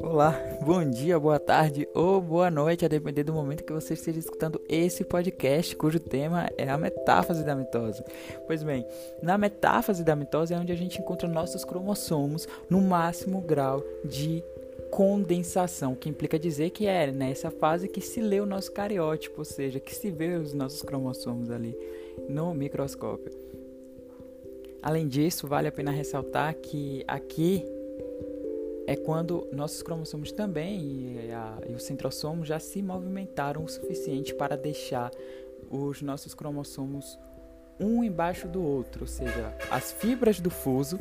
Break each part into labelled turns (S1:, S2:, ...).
S1: Olá, bom dia, boa tarde ou boa noite, a depender do momento que você esteja escutando esse podcast, cujo tema é a metáfase da mitose. Pois bem, na metáfase da mitose é onde a gente encontra nossos cromossomos no máximo grau de condensação, que implica dizer que é nessa fase que se lê o nosso cariótipo, ou seja, que se vê os nossos cromossomos ali no microscópio. Além disso, vale a pena ressaltar que aqui é quando nossos cromossomos também e, a, e os centrossomos já se movimentaram o suficiente para deixar os nossos cromossomos um embaixo do outro, ou seja, as fibras do fuso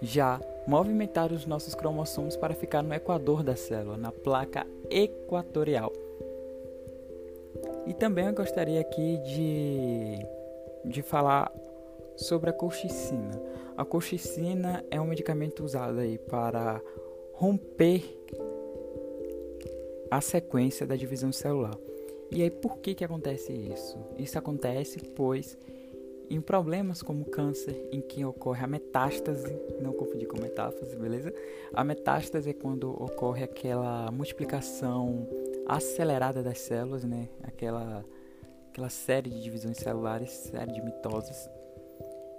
S1: já movimentaram os nossos cromossomos para ficar no equador da célula, na placa equatorial. E também eu gostaria aqui de, de falar sobre a colchicina. A colchicina é um medicamento usado aí para romper a sequência da divisão celular. E aí por que que acontece isso? Isso acontece pois em problemas como câncer, em que ocorre a metástase, não confundir com metáfase, beleza? A metástase é quando ocorre aquela multiplicação acelerada das células, né? Aquela aquela série de divisões celulares, série de mitoses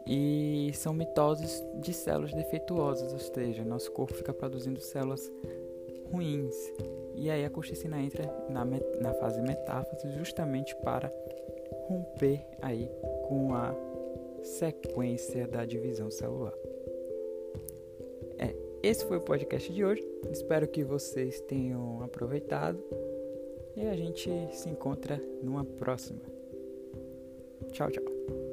S1: e são mitoses de células defeituosas, ou seja, nosso corpo fica produzindo células ruins. E aí a colchicina entra na, na fase metáfase justamente para romper aí com a sequência da divisão celular. É, esse foi o podcast de hoje. Espero que vocês tenham aproveitado e a gente se encontra numa próxima. Tchau, tchau.